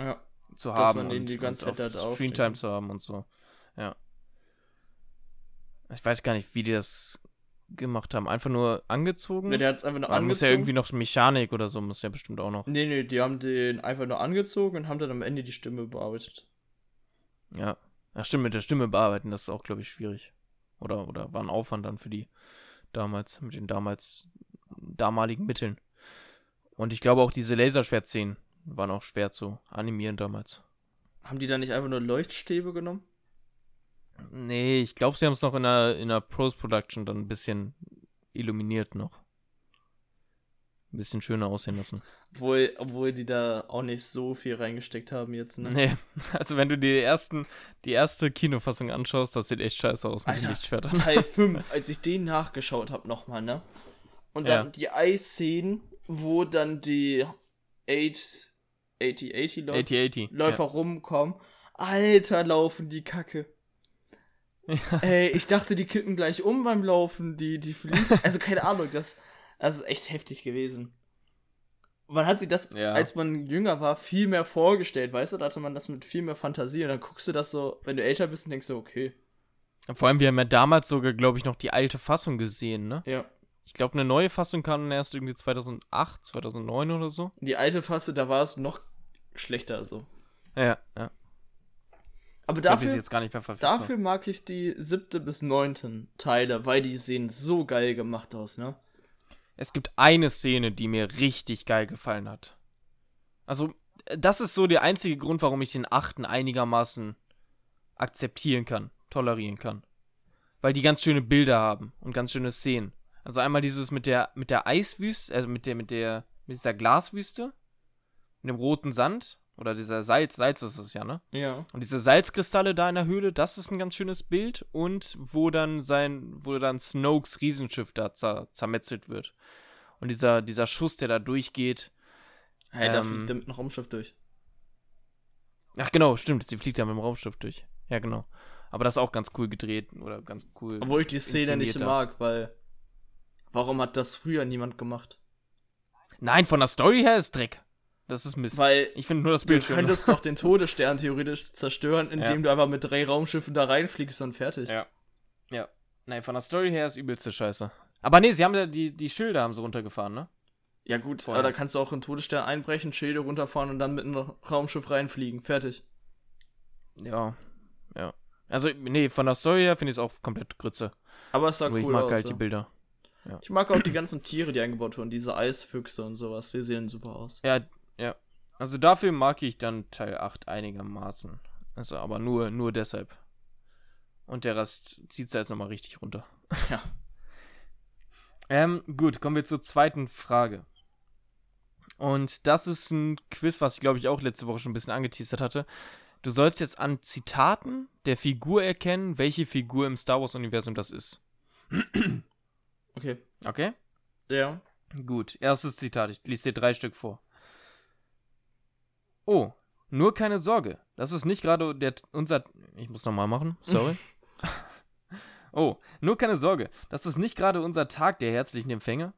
Ja. zu Dass haben man den und, die ganze und Zeit da Screentime zu haben und so. Ja. Ich weiß gar nicht, wie die das gemacht haben? Einfach nur angezogen? Ne, der hat es einfach nur Man angezogen. muss ja irgendwie noch Mechanik oder so, muss ja bestimmt auch noch. Nee, nee, die haben den einfach nur angezogen und haben dann am Ende die Stimme bearbeitet. Ja. Ja, stimmt, mit der Stimme bearbeiten, das ist auch, glaube ich, schwierig. Oder, oder war ein Aufwand dann für die damals, mit den damals damaligen Mitteln. Und ich glaube auch diese Laserschwertszenen waren auch schwer zu animieren damals. Haben die da nicht einfach nur Leuchtstäbe genommen? Nee, ich glaube, sie haben es noch in der, in der Post-Production dann ein bisschen illuminiert noch. Ein bisschen schöner aussehen lassen. Obwohl, obwohl die da auch nicht so viel reingesteckt haben jetzt, ne? Nee, also wenn du die, ersten, die erste Kinofassung anschaust, das sieht echt scheiße aus mit den Alter, Lichtschwertern. Teil 5, als ich den nachgeschaut habe nochmal, ne? Und dann Ja. die Eisszenen, wo dann die 8, 80, 80 Läufer, 8080. Läufer rumkommen. Alter, laufen die Kacke. Ey, ich dachte, die kippen gleich um beim Laufen, die, die fliegen. Also keine Ahnung, das, das ist echt heftig gewesen. Man hat sich das, Ja. als man jünger war, viel mehr vorgestellt, weißt du? Da hatte man das mit viel mehr Fantasie und dann guckst du das so, wenn du älter bist und denkst so, okay. Vor allem, wir haben ja damals sogar, glaube ich, noch die alte Fassung gesehen, ne? ja. Ich glaube, eine neue Fassung kam erst irgendwie 2008, 2009 oder so. Die alte Fasse, da war es noch schlechter so. Ja, ja. Aber Ich dafür, jetzt gar nicht mehr verfügbar. dafür mag ich die siebte bis neunten Teile, weil die sehen so geil gemacht aus, ne? Es gibt eine Szene, die mir richtig geil gefallen hat. Also, äh, das ist so der einzige Grund, warum ich den achten einigermaßen akzeptieren kann, tolerieren kann. Weil die ganz schöne Bilder haben und ganz schöne Szenen. Also einmal dieses mit der, mit der Eiswüste, also mit der, mit der, mit dieser Glaswüste, mit dem roten Sand, oder dieser Salz, Salz ist es ja, ne? Ja. Und diese Salzkristalle da in der Höhle, das ist ein ganz schönes Bild. Und wo dann sein, wo dann Snokes Riesenschiff da zer zermetzelt wird. Und dieser, dieser Schuss, der da durchgeht. Hey, da Ähm, fliegt der mit einem Raumschiff durch. Ach genau, stimmt, sie fliegt da mit dem Raumschiff durch. Ja, genau. Aber das ist auch ganz cool gedreht oder ganz cool. Obwohl ich die Szene nicht da. mag, weil. Warum hat das früher niemand gemacht? Nein, von der Story her ist Dreck. Das ist Mist. Weil ich finde nur das du Bild schön. könntest doch den Todesstern theoretisch zerstören, indem Ja. du einfach mit drei Raumschiffen da reinfliegst und fertig. Ja. Ja. Nein, von der Story her ist übelste Scheiße. Aber nee, sie haben ja die, die Schilder haben sie runtergefahren, ne? Ja, gut, Vorher. aber da kannst du auch einen Todesstern einbrechen, Schilde runterfahren und dann mit einem Raumschiff reinfliegen. Fertig. Ja. Ja. Also, nee, von der Story her finde ich es auch komplett Grütze. Aber es sah Nur cool ich mag aus. halt ja. die Bilder. Ich mag auch die ganzen Tiere, die eingebaut wurden, diese Eisfüchse und sowas. Die sehen super aus. Ja, ja. Also dafür mag ich dann Teil 8 einigermaßen. Also aber nur, nur deshalb. Und der Rest zieht jetzt nochmal richtig runter. Ja. Ähm, gut, kommen wir zur zweiten Frage. Und das ist ein Quiz, was ich glaube ich auch letzte Woche schon ein bisschen angeteasert hatte. Du sollst jetzt an Zitaten der Figur erkennen, welche Figur im Star Wars-Universum das ist. Okay. Okay? Ja. Gut, erstes Zitat. Ich lese dir drei Stück vor. Oh, nur keine Sorge. Das ist nicht gerade der unser. Ich muss nochmal machen. Sorry. oh, nur keine Sorge. Das ist nicht gerade unser Tag der herzlichen Empfänge.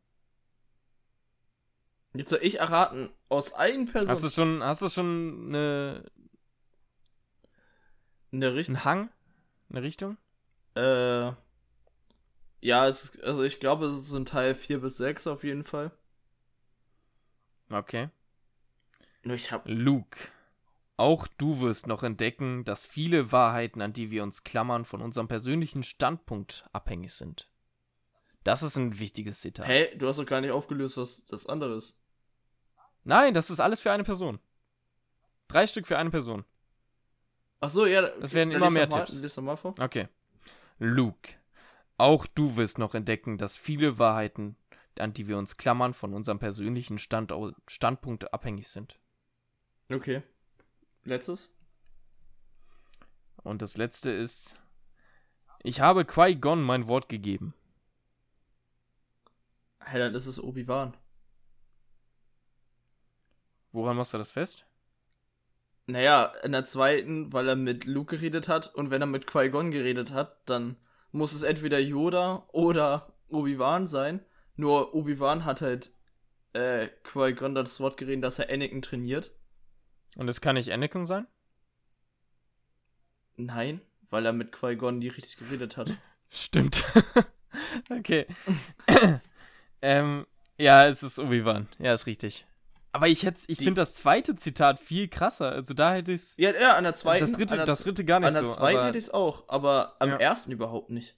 Jetzt soll ich erraten, aus allen Personen. Hast du schon, hast du schon eine, in der Richtung? einen Hang? Eine Richtung? Äh. Ja, es also ich glaube, es ist in Teil 4 bis 6 auf jeden Fall. Okay. Nur ich hab. Luke. Auch du wirst noch entdecken, dass viele Wahrheiten, an die wir uns klammern, von unserem persönlichen Standpunkt abhängig sind. Das ist ein wichtiges Zitat. Hä? Du hast doch gar nicht aufgelöst, was das andere ist. Nein, das ist alles für eine Person. Drei Stück für eine Person. Ach so, ja. Das werden immer mehr mal, Tipps. Mal vor. Okay. Luke. Auch du wirst noch entdecken, dass viele Wahrheiten, an die wir uns klammern, von unserem persönlichen Stand Standpunkt abhängig sind. Okay. Letztes? Und das letzte ist. Ich habe Qui-Gon mein Wort gegeben. Hä, dann ist es Obi-Wan. Woran machst du das fest? Naja, in der zweiten, weil er mit Luke geredet hat und wenn er mit Qui-Gon geredet hat, dann muss es entweder Yoda oder Obi-Wan sein. Nur Obi-Wan hat halt äh, Qui-Gon das Wort geredet, dass er Anakin trainiert. Und es kann nicht Anakin sein? Nein, weil er mit Qui-Gon nie richtig geredet hat. Stimmt. Okay. ähm, ja, es ist Obi-Wan. Ja, ist richtig. Aber ich, ich Die- finde das zweite Zitat viel krasser. Also da hätte ich es. Ja, ja, an der zweiten. Das dritte, an der, das dritte gar nicht an der so. zweiten aber, hätte ich es auch, aber am Ja. ersten überhaupt nicht.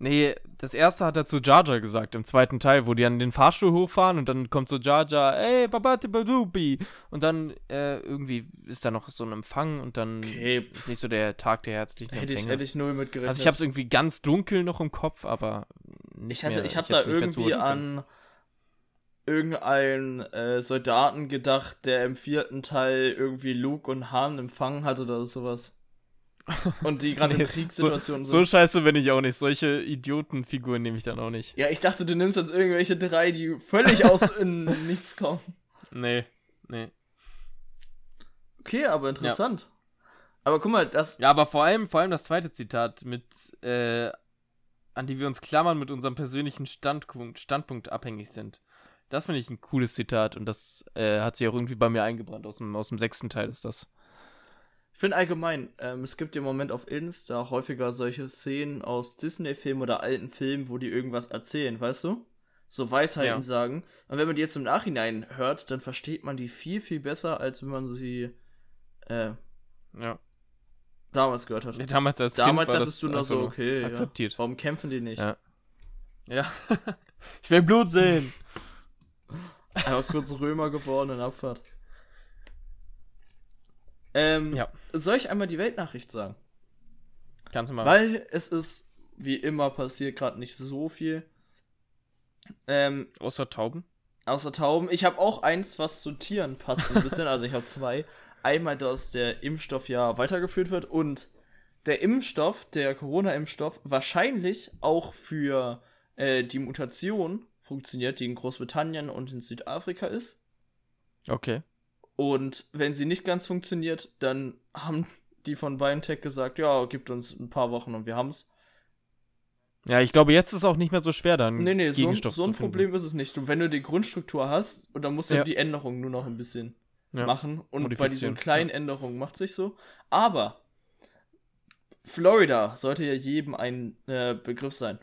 Nee, das erste hat er zu Jar Jar gesagt, im zweiten Teil, wo die an den Fahrstuhl hochfahren und dann kommt so Jar Jar, ey, babati badubi. Und dann äh, irgendwie ist da noch so ein Empfang und dann Okay, ist nicht so der Tag der herzlichen Hätte ich, Empfänge. hätte ich null mitgerechnet. also ich habe es irgendwie ganz dunkel noch im Kopf, aber nicht Ich, hatte, mehr, ich habe hätt's da irgendwie an irgendeinen äh, Soldaten gedacht, der im vierten Teil irgendwie Luke und Han empfangen hat oder sowas. Und die gerade Nee, in Kriegssituationen So sind. scheiße bin ich auch nicht. Solche Idiotenfiguren nehme ich dann auch nicht. Ja, ich dachte, du nimmst jetzt irgendwelche drei, die völlig aus nichts kommen. Nee, nee. Okay, aber interessant. Aber guck mal, das. Ja, aber vor allem, vor allem das zweite Zitat mit, äh, an die wir uns klammern mit unserem persönlichen Standpunkt, Standpunkt abhängig sind. Das finde ich ein cooles Zitat und das äh, hat sich auch irgendwie bei mir eingebrannt. Aus dem, aus dem sechsten Teil ist das. Ich finde allgemein, ähm, es gibt im Moment auf Insta häufiger solche Szenen aus Disney-Filmen oder alten Filmen, wo die irgendwas erzählen, weißt du? So Weisheiten Ja. sagen. Und wenn man die jetzt im Nachhinein hört, dann versteht man die viel, viel besser, als wenn man sie äh, Ja. damals gehört hat. Ja, Damals als damals kind hattest du noch so, okay, akzeptiert. warum kämpfen die nicht? Ja. Ja. ich will Blut sehen. Einfach kurz Römer geworden in Abfahrt. Ähm, Ja. soll ich einmal die Weltnachricht sagen? Kannst du mal. Weil es ist, wie immer, passiert gerade nicht so viel. Ähm, Außer Tauben? außer Tauben. Ich habe auch eins, was zu Tieren passt ein bisschen. also ich habe zwei. Einmal, dass der Impfstoff ja weitergeführt wird und der Impfstoff, der Corona-Impfstoff, wahrscheinlich auch für äh, die Mutation funktioniert, die in Großbritannien und in Südafrika ist. Okay. Und wenn sie nicht ganz funktioniert, dann haben die von BioNTech gesagt, ja, gibt uns ein paar Wochen und wir haben's. Ja, ich glaube, jetzt ist auch nicht mehr so schwer, dann Nee, nee, so, ein- Gegenstoff so ein zu finden. Problem ist es nicht. Und wenn du die Grundstruktur hast, und dann musst du Ja. die Änderungen nur noch ein bisschen Ja. machen. Und bei diesen kleinen Änderungen macht sich so. Aber Florida sollte ja jedem ein äh, Begriff sein.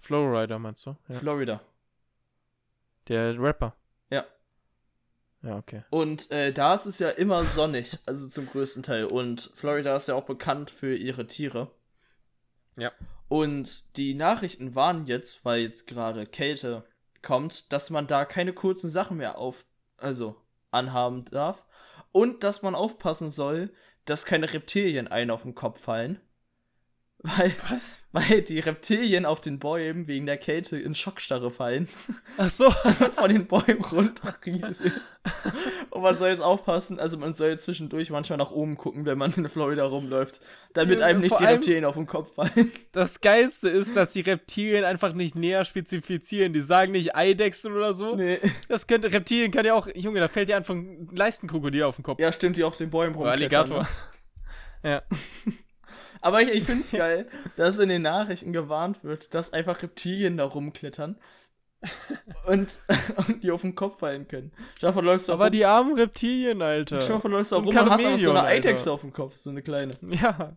Flowrider meinst du? Ja. Florida. Der Rapper. Ja. Okay. Und äh, da ist es ja immer sonnig, also zum größten Teil. Und Florida ist ja auch bekannt für ihre Tiere. Ja. Und die Nachrichten waren jetzt, weil jetzt gerade Kälte kommt, dass man da keine kurzen Sachen mehr auf, also anhaben darf. Und dass man aufpassen soll, dass keine Reptilien einen auf den Kopf fallen. Weil, Was? weil die Reptilien auf den Bäumen wegen der Kälte in Schockstarre fallen Ach so. von den Bäumen runterrieseln. Und man soll jetzt aufpassen, also man soll jetzt zwischendurch manchmal nach oben gucken, wenn man in Florida rumläuft, damit einem nicht vor die Reptilien auf den Kopf fallen. Das Geilste ist, dass die Reptilien einfach nicht näher spezifizieren. Die sagen nicht Eidechsen oder so. Nee. Das könnte, Reptilien kann ja auch, Junge, da fällt dir einfach ein Leistenkrokodil auf den Kopf. Ja, stimmt, die auf den Bäumen rumklettern. Alligator. Ne? Ja. Aber ich, ich finde es geil, dass in den Nachrichten gewarnt wird, dass einfach Reptilien da rumklettern und, und die auf den Kopf fallen können. Dir vor, du Aber rum, die armen Reptilien, Alter. dir vor, du ein rum und hast einfach so eine. Eidechse auf dem Kopf, so eine kleine. Ja.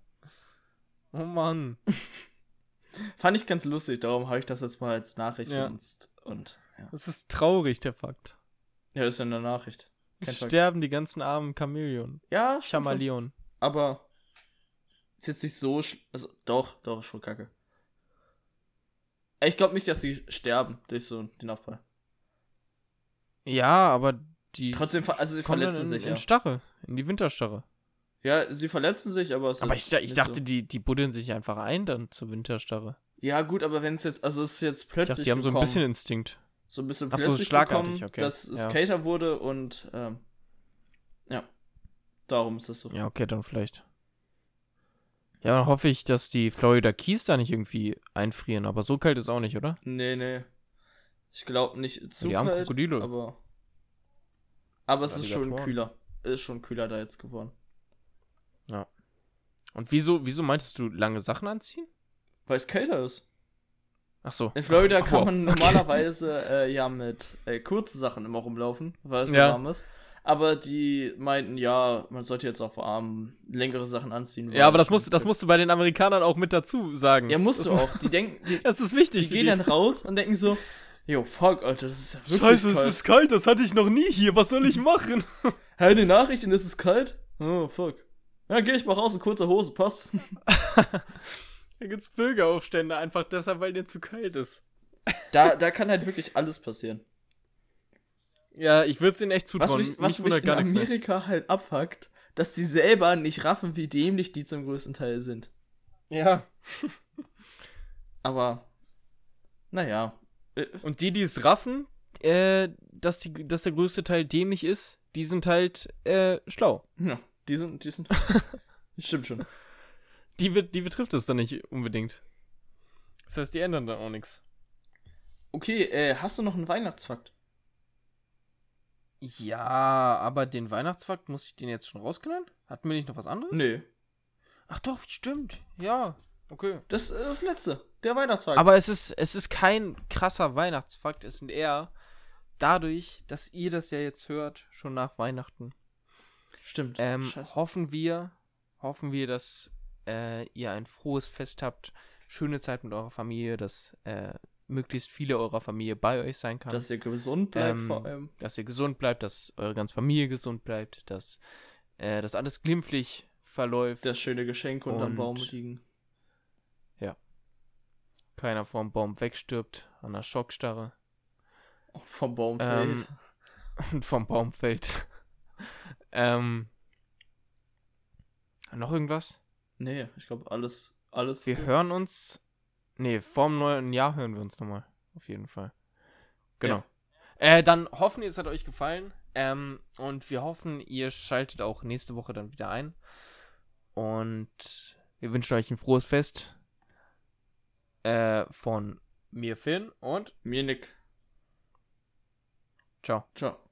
Oh Mann. Fand ich ganz lustig, darum habe ich das jetzt mal als Nachricht Ja. benutzt. Und ja. Das ist traurig, der Fakt. ja, ist ja eine Nachricht. Kein Fakt. Sterben die ganzen armen Chamäleon. Ja. Chameleon. Aber ist jetzt nicht so. Also, doch, doch, ist schon kacke. Ich glaube nicht, dass sie sterben durch so den Abfall. Ja, aber die Trotzdem, also sie verletzen in, sich, in ja. Starre. In die Winterstarre. Ja, sie verletzen sich, aber es Aber ist ich, ich dachte, so. die, die buddeln sich einfach ein dann zur Winterstarre. Ja, gut, aber wenn es jetzt. Also, es ist jetzt Ich plötzlich. dachte, die haben so ein gekommen, bisschen Instinkt. so ein bisschen Ach so, plötzlich schlagartig, gekommen, okay. dass es Ja. kälter wurde und. Ähm, ja. Darum ist es so. Ja, okay, dann vielleicht. Ja, dann hoffe ich, dass die Florida Keys da nicht irgendwie einfrieren. Aber so kalt ist auch nicht, oder? Nee, nee. Ich glaube nicht zu die kalt, Krokodile. aber. Aber es ist schon kühler. Ist schon kühler da jetzt geworden. Und wieso, wieso meintest du lange Sachen anziehen? Weil es kälter ist. Ach so. In Florida Ach, kann wow. man Okay. normalerweise äh, ja mit äh, kurzen Sachen immer rumlaufen, weil es so Ja. warm ist. Aber die meinten, ja, man sollte jetzt auf Arm längere Sachen anziehen. Ja, aber das musst, das musst du bei den Amerikanern auch mit dazu sagen. Ja, musst das, du auch. Die denken, die, das ist wichtig. Die gehen dann raus und denken so, yo, fuck, Alter, das ist ja wirklich Scheiße, kalt. es ist kalt, das hatte ich noch nie hier. Was soll ich machen? Hä, die Nachrichten, es ist kalt? Oh, fuck. Ja, geh ich mal raus in kurzer Hose, passt. da gibt's Bürgeraufstände, einfach deshalb, weil dir zu kalt ist. Da, da kann halt wirklich alles passieren. Ja, ich würde es ihnen echt zutrauen. Was mich, was mich in nichts mehr. Amerika halt abfuckt, dass die selber nicht raffen, wie dämlich die zum größten Teil sind. Ja. Aber, naja. Äh, Und die, die es raffen, äh, dass, die, dass der größte Teil dämlich ist, die sind halt äh, schlau. Ja, die sind, die sind. Stimmt schon. Die, die betrifft es dann nicht unbedingt. Das heißt, die ändern dann auch nichts. Okay, äh, hast du noch einen Weihnachtsfakt? Ja, aber den Weihnachtsfakt, muss ich den jetzt schon rausknallen? Hatten wir nicht noch was anderes? Nee. Ach doch, stimmt. Ja, okay. Das ist das letzte. Der Weihnachtsfakt. Aber es ist, es ist kein krasser Weihnachtsfakt. Es sind eher dadurch, dass ihr das ja jetzt hört, schon nach Weihnachten. Stimmt. Ähm, hoffen wir, hoffen wir, dass äh, ihr ein frohes Fest habt, schöne Zeit mit eurer Familie, dass äh, möglichst viele eurer Familie bei euch sein kann, Dass ihr gesund bleibt Ähm, vor allem. dass ihr gesund bleibt, dass eure ganze Familie gesund bleibt, dass äh, das alles glimpflich verläuft, Das schöne Geschenk unterm Und- Baum liegen. keiner vorm Baum wegstirbt an der Schockstarre Vom Baum Ähm, fällt. und vom Baum fällt. ähm, noch irgendwas? Nee, ich glaube, alles, alles. Wir hören uns. Nee, vorm neuen Jahr hören wir uns nochmal. Auf jeden Fall. Genau. Äh, dann hoffen wir, es hat euch gefallen. Ähm, und wir hoffen, ihr schaltet auch nächste Woche dann wieder ein. Und wir wünschen euch ein frohes Fest. Äh, von mir, Finn, und Mir Nick. ciao. Ciao.